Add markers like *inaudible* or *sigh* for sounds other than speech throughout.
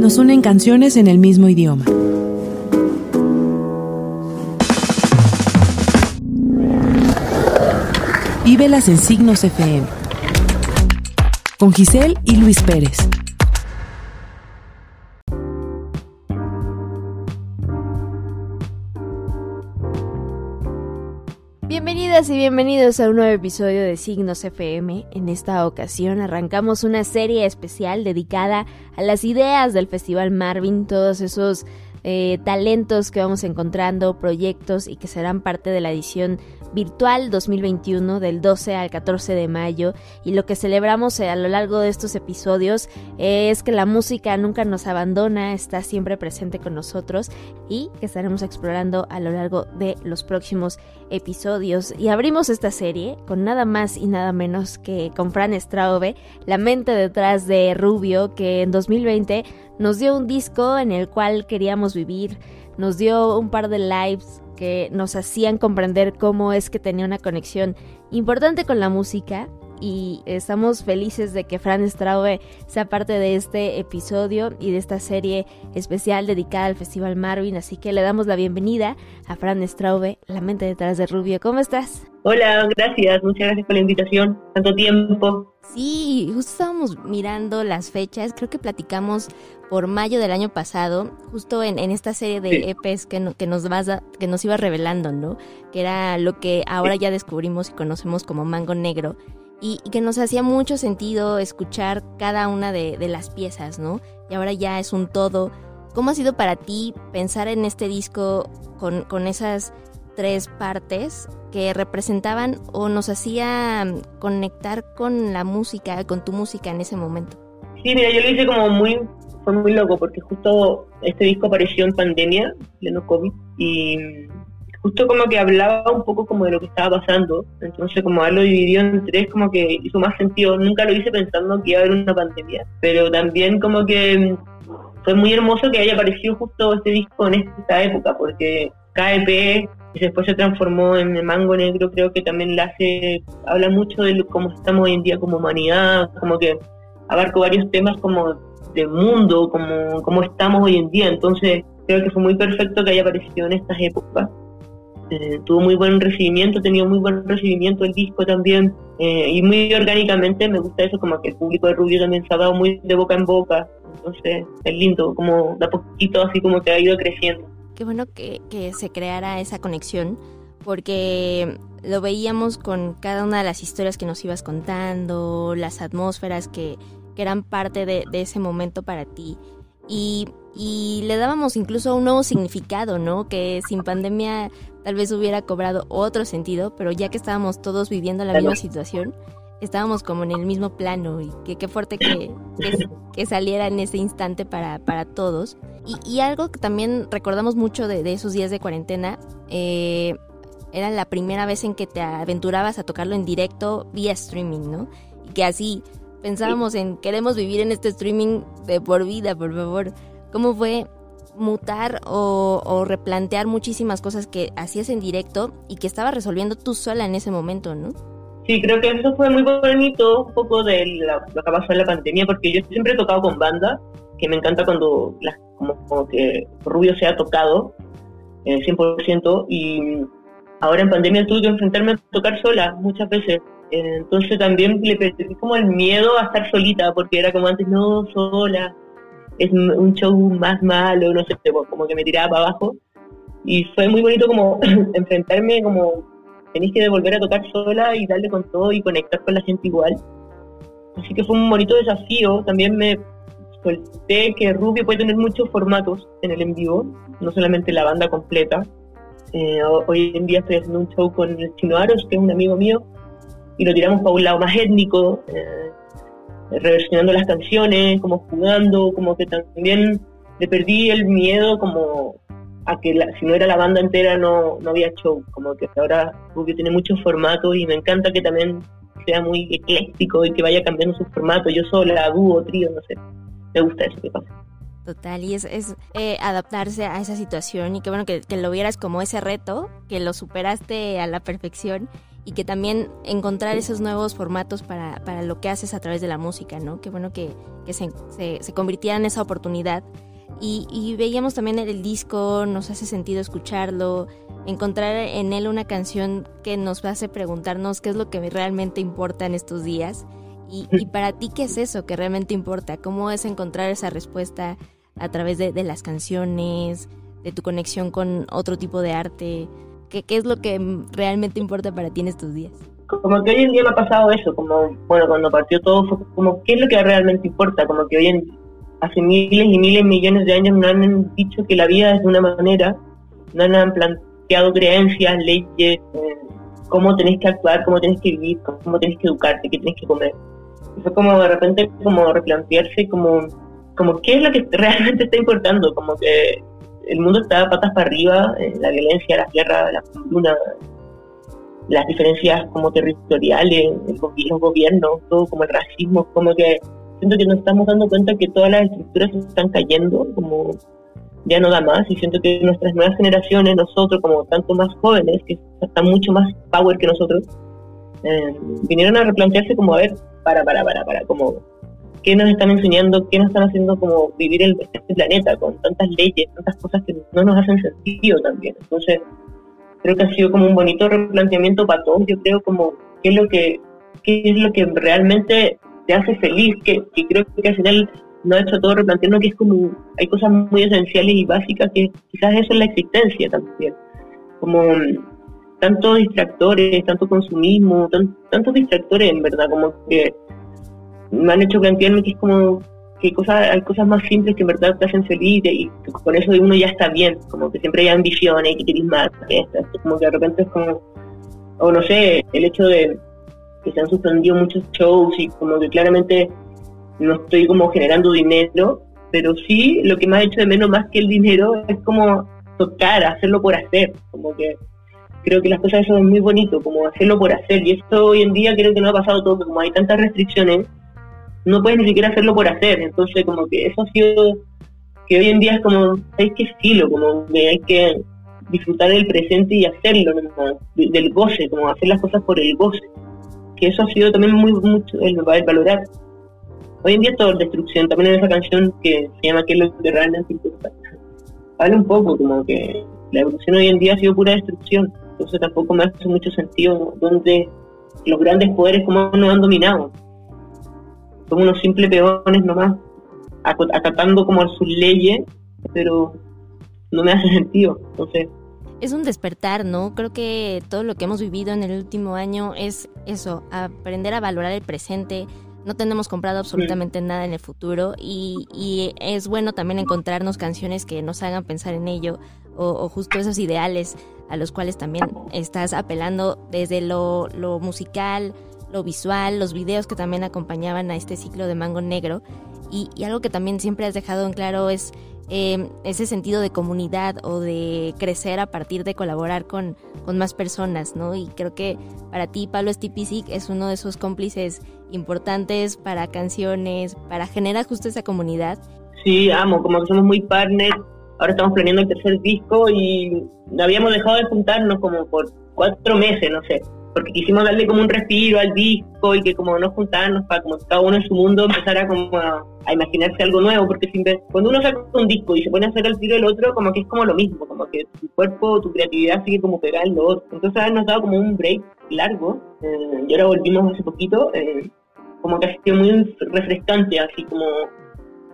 nos unen canciones en el mismo idioma. Vívelas en Signos FM. Con Giselle y Luis Pérez. Y bienvenidos a un nuevo episodio de Signos FM. En esta ocasión arrancamos una serie especial dedicada a las ideas del Festival Marvin, todos esos eh, talentos que vamos encontrando, proyectos y que serán parte de la edición virtual 2021 del 12 al 14 de mayo y lo que celebramos a lo largo de estos episodios es que la música nunca nos abandona, está siempre presente con nosotros y que estaremos explorando a lo largo de los próximos episodios. Y abrimos esta serie con nada más y nada menos que con Fran Straube, la mente detrás de Rubio que en 2020 nos dio un disco en el cual queríamos vivir, nos dio un par de lives que nos hacían comprender cómo es que tenía una conexión importante con la música y estamos felices de que Fran Straube sea parte de este episodio y de esta serie especial dedicada al Festival Marvin, así que le damos la bienvenida a Fran Straube, la mente detrás de Rubio. ¿Cómo estás? Hola, gracias, muchas gracias por la invitación, tanto tiempo. Sí, justo estábamos mirando las fechas, creo que platicamos por mayo del año pasado, justo en, esta serie de EPs que, que, nos vas que nos iba revelando, ¿no? Que era lo que ahora ya descubrimos y conocemos como Mango Negro y, que nos hacía mucho sentido escuchar cada una de, las piezas, ¿no? Y ahora ya es un todo. ¿Cómo ha sido para ti pensar en este disco con, con esas tres partes que representaban o nos hacía conectar con la música, con tu música en ese momento? Sí, mira, yo lo hice como muy, fue muy loco porque justo este disco apareció en pandemia, pleno COVID, y justo como que hablaba un poco como de lo que estaba pasando, entonces como haberlo dividido en tres como que hizo más sentido, nunca lo hice pensando que iba a haber una pandemia, pero también como que fue muy hermoso que haya aparecido justo este disco en esta época, porque KEP y después se transformó en Mango Negro, creo que también la hace, habla mucho de cómo estamos hoy en día como humanidad, como que abarco varios temas como del mundo, como cómo estamos hoy en día, entonces creo que fue muy perfecto que haya aparecido en estas épocas. Eh, tuvo muy buen recibimiento, tenía muy buen recibimiento el disco también, eh, y muy orgánicamente me gusta eso, como que el público de Rubio también se ha dado muy de boca en boca, entonces es lindo, como da poquito así como que ha ido creciendo. Qué bueno que, que se creara esa conexión, porque lo veíamos con cada una de las historias que nos ibas contando, las atmósferas que, que eran parte de, de ese momento para ti. Y le dábamos incluso un nuevo significado, ¿no? Que sin pandemia tal vez hubiera cobrado otro sentido, pero ya que estábamos todos viviendo la misma situación, estábamos como en el mismo plano y qué fuerte que, que, saliera en ese instante para, para todos. Y, algo que también recordamos mucho de, esos días de cuarentena, eh, era la primera vez en que te aventurabas a tocarlo en directo vía streaming, ¿no? Y que así pensábamos en queremos vivir en este streaming de por vida, por favor cómo fue mutar o, replantear muchísimas cosas que hacías en directo y que estabas resolviendo tú sola en ese momento, ¿no? Sí, creo que eso fue muy bonito, un poco de lo que pasó en la pandemia, porque yo siempre he tocado con banda, que me encanta cuando como, que Rubio se ha tocado eh, 100%, y ahora en pandemia tuve que enfrentarme a tocar sola muchas veces. Entonces también le perdí como el miedo a estar solita, porque era como antes, no, sola, es un show más malo, no sé, como que me tiraba para abajo. Y fue muy bonito como *laughs* enfrentarme, como tenéis que volver a tocar sola y darle con todo y conectar con la gente igual. Así que fue un bonito desafío. También me solté que Rubio puede tener muchos formatos en el en vivo, no solamente la banda completa. Eh, hoy en día estoy haciendo un show con el Chino Aros, que es un amigo mío, y lo tiramos para un lado más étnico. Eh, reversionando las canciones, como jugando, como que también le perdí el miedo como a que si no era la banda entera no, no había show, como que ahora Rubio tiene muchos formatos y me encanta que también sea muy ecléctico y que vaya cambiando sus formatos, yo sola, dúo, trío, no sé, me gusta eso que pasa. Total, y es, eh, adaptarse a esa situación y que bueno que, lo vieras como ese reto, que lo superaste a la perfección y que también encontrar esos nuevos formatos para, para lo que haces a través de la música, ¿no? Qué bueno que, que se, se, se, convirtiera en esa oportunidad. Y, y, veíamos también el disco, nos hace sentido escucharlo, encontrar en él una canción que nos hace preguntarnos qué es lo que realmente importa en estos días. Y, y para ti, ¿qué es eso que realmente importa? ¿Cómo es encontrar esa respuesta a través de, de las canciones, de tu conexión con otro tipo de arte? ¿Qué, ¿Qué es lo que realmente importa para ti en estos días? Como que hoy en día me ha pasado eso, como, bueno, cuando partió todo fue como, ¿qué es lo que realmente importa? Como que hoy en hace miles y miles, millones de años no han dicho que la vida es de una manera, no han planteado creencias, leyes, eh, cómo tenés que actuar, cómo tenés que vivir, cómo tenés que educarte, qué tenés que comer. Y fue como de repente como replantearse como, como qué es lo que realmente está importando, como que el mundo está patas para arriba, eh, la violencia, la guerra, la hambruna, las diferencias como territoriales, los gobiernos, todo como el racismo, como que siento que nos estamos dando cuenta que todas las estructuras están cayendo, como ya no da más, y siento que nuestras nuevas generaciones, nosotros como tanto más jóvenes, que están mucho más power que nosotros, eh, vinieron a replantearse como, a ver, para, para, para, para, como qué nos están enseñando, qué nos están haciendo como vivir el, este planeta con tantas leyes, tantas cosas que no nos hacen sentido también. Entonces, creo que ha sido como un bonito replanteamiento para todos, yo creo como qué es lo que, qué es lo que realmente te hace feliz, que, que creo que al final no ha hecho todo replanteando que es como, hay cosas muy esenciales y básicas que quizás eso es la existencia también, como tantos distractores, tanto consumismo, tantos distractores en verdad, como que me han hecho plantearme que es como que cosas, hay cosas más simples que en verdad te hacen feliz y con eso uno ya está bien, como que siempre hay ambiciones y que querés más, como que de repente es como, o no sé, el hecho de que se han suspendido muchos shows y como que claramente no estoy como generando dinero, pero sí lo que me ha hecho de menos más que el dinero es como tocar, hacerlo por hacer, como que creo que las cosas son muy bonito, como hacerlo por hacer, y esto hoy en día creo que no ha pasado todo, como hay tantas restricciones, no puedes ni siquiera hacerlo por hacer. Entonces, como que eso ha sido, que hoy en día es como, hay que estilo, como que hay que disfrutar del presente y hacerlo, del goce, como hacer las cosas por el goce. Que eso ha sido también muy mucho el, valorar. Hoy en día todo destrucción, también en esa canción que se llama ¿Qué es lo que realmente importa? Habla un poco como que la evolución hoy en día ha sido pura destrucción, entonces tampoco me hace mucho sentido donde los grandes poderes como nos han dominado somos unos simples peones nomás, acatando como sus leyes, pero no me hace sentido. Entonces, es un despertar, ¿no? Creo que todo lo que hemos vivido en el último año es eso, aprender a valorar el presente. No tenemos comprado absolutamente nada en el futuro y, y, es bueno también encontrarnos canciones que nos hagan pensar en ello o, o, justo esos ideales a los cuales también estás apelando desde lo, lo musical, lo visual, los videos que también acompañaban a este ciclo de Mango Negro. Y, algo que también siempre has dejado en claro es eh, ese sentido de comunidad o de crecer a partir de colaborar con, con más personas, ¿no? Y creo que para ti, Pablo Stipicic es uno de esos cómplices importantes para canciones, para generar justo esa comunidad. Sí, amo, como que somos muy partners. Ahora estamos planeando el tercer disco y habíamos dejado de juntarnos como por cuatro meses, no sé porque quisimos darle como un respiro al disco y que como no juntarnos para como cada uno en su mundo empezara como a, imaginarse algo nuevo, porque cuando uno saca un disco y se pone a hacer el tiro del otro, como que es como lo mismo, como que tu cuerpo, tu creatividad sigue como pegada lo otro. Entonces nos dado como un break largo eh, y ahora volvimos hace poquito, eh, como que ha sido muy refrescante, así como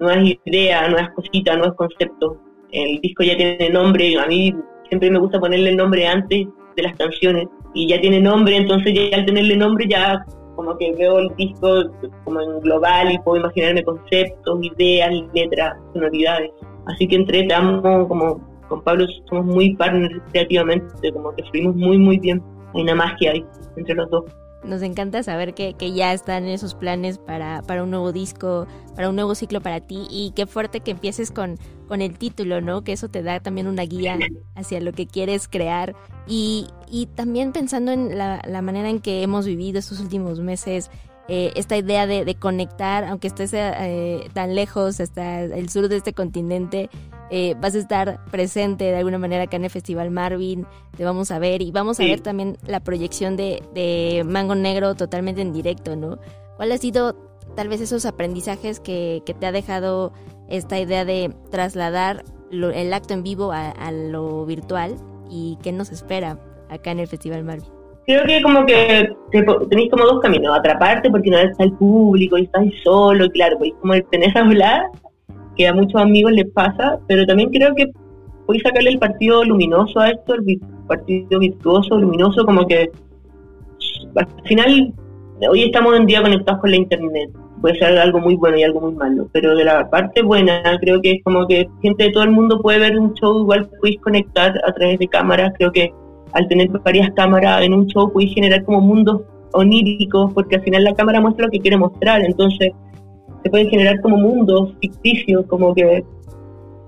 nuevas ideas, nuevas cositas, nuevos conceptos. El disco ya tiene nombre, a mí siempre me gusta ponerle el nombre antes de las canciones y ya tiene nombre, entonces ya al tenerle nombre ya como que veo el disco como en global y puedo imaginarme conceptos, ideas, letras, sonoridades. Así que entre estamos como con Pablo somos muy partners creativamente, como que fluimos muy muy bien. Hay una magia ahí entre los dos. Nos encanta saber que, que ya están esos planes para, para un nuevo disco, para un nuevo ciclo para ti y qué fuerte que empieces con, con el título, ¿no? Que eso te da también una guía hacia lo que quieres crear y, y también pensando en la, la, manera en que hemos vivido estos últimos meses, eh, esta idea de, de, conectar, aunque estés eh, tan lejos hasta el sur de este continente, eh, vas a estar presente de alguna manera acá en el Festival Marvin, te vamos a ver y vamos a ver también la proyección de, de Mango Negro totalmente en directo, ¿no? ¿Cuál ha sido tal vez esos aprendizajes que, que te ha dejado esta idea de trasladar el acto en vivo a, lo virtual y qué nos espera acá en el Festival Marvin? Creo que como que tenéis como dos caminos, atraparte porque no está el público y estás solo, claro, pues como tenés a hablar, que a muchos amigos les pasa, pero también creo que podéis sacarle el partido luminoso a esto, el partido virtuoso, luminoso, como que al final hoy estamos en día conectados con la internet, puede ser algo muy bueno y algo muy malo, pero de la parte buena creo que es como que gente de todo el mundo puede ver un show, igual puedes conectar a través de cámaras, creo que al tener varias cámaras en un show puedes generar como mundos oníricos, porque al final la cámara muestra lo que quiere mostrar, entonces se pueden generar como mundos ficticios, como que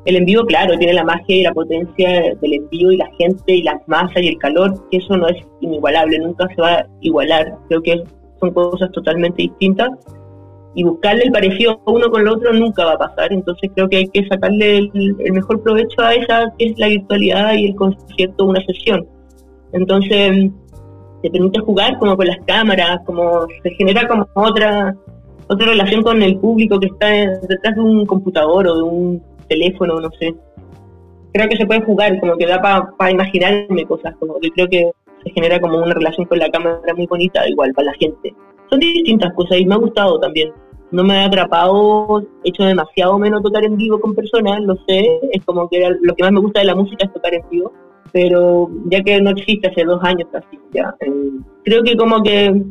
el envío, claro, tiene la magia y la potencia del envío y la gente y las masas y el calor, que eso no es inigualable, nunca se va a igualar, creo que son cosas totalmente distintas y buscarle el parecido uno con el otro nunca va a pasar, entonces creo que hay que sacarle el, mejor provecho a esa que es la virtualidad y el concierto una sesión. Entonces te permite jugar como con las cámaras, como se genera como otra otra relación con el público que está detrás de un computador o de un teléfono, no sé. Creo que se puede jugar, como que da para imaginarme cosas, como que creo que se genera como una relación con la cámara muy bonita, igual para la gente son distintas cosas y me ha gustado también. No me ha atrapado, he hecho demasiado menos tocar en vivo con personas, lo sé, es como que lo que más me gusta de la música es tocar en vivo, pero ya que no existe hace dos años casi, ya, eh, creo que como que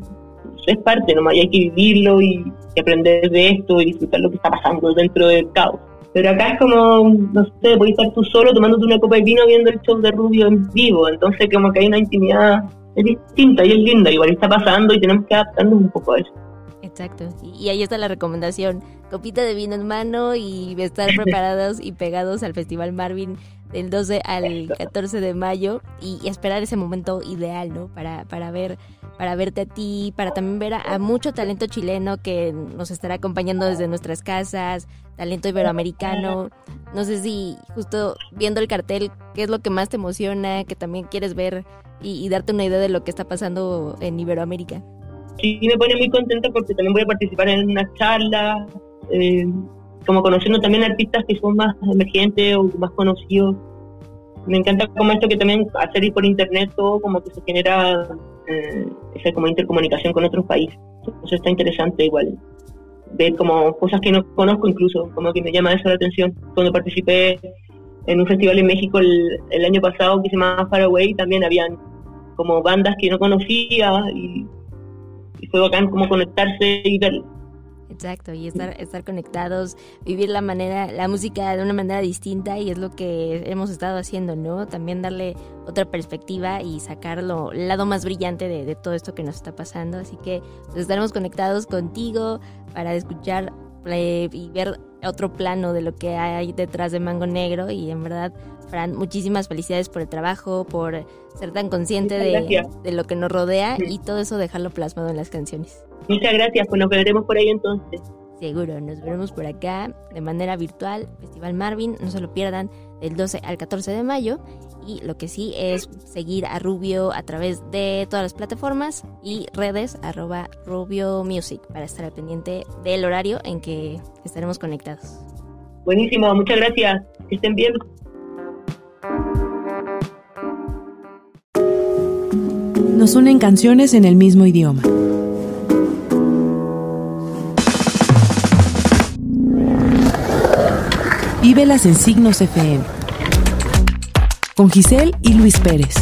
es parte nomás y hay que vivirlo y, aprender de esto y disfrutar lo que está pasando dentro del caos. Pero acá es como, no sé, puedes estar tú solo tomándote una copa de vino viendo el show de Rubio en vivo, entonces como que hay una intimidad es distinta y es linda, igual está pasando y tenemos que adaptarnos un poco a eso. Exacto, y ahí está la recomendación, copita de vino en mano y estar *laughs* preparados y pegados al Festival Marvin del 12 al 14 de mayo y esperar ese momento ideal, ¿no? Para, para ver para verte a ti, para también ver a, mucho talento chileno que nos estará acompañando desde nuestras casas, talento iberoamericano. No sé si justo viendo el cartel, ¿qué es lo que más te emociona, que también quieres ver y, darte una idea de lo que está pasando en Iberoamérica. Sí, me pone muy contenta porque también voy a participar en una charla, eh, como conociendo también artistas que son más emergentes o más conocidos. Me encanta como esto que también hacer ir por internet todo como que se genera eh, esa como intercomunicación con otros países. Entonces está interesante igual ver como cosas que no conozco incluso, como que me llama eso la atención. Cuando participé en un festival en México el, año pasado que se llama Far Away, también habían como bandas que no conocía y, fue bacán como conectarse y verlo. Exacto, y estar, estar conectados, vivir la manera, la música de una manera distinta y es lo que hemos estado haciendo, ¿no? También darle otra perspectiva y sacarlo, el lado más brillante de, de todo esto que nos está pasando. Así que pues, estaremos conectados contigo para escuchar eh, y ver otro plano de lo que hay detrás de Mango Negro y en verdad, Fran, muchísimas felicidades por el trabajo, por ser tan consciente de, de, lo que nos rodea y todo eso dejarlo plasmado en las canciones. Muchas gracias, pues nos veremos por ahí entonces. Seguro, nos veremos por acá de manera virtual, Festival Marvin, no se lo pierdan del 12 al 14 de mayo y lo que sí es seguir a Rubio a través de todas las plataformas y redes arroba Rubio Music para estar al pendiente del horario en que estaremos conectados. Buenísimo, muchas gracias, que estén bien. Nos unen canciones en el mismo idioma Vívelas en Signos FM. Con Giselle y Luis Pérez.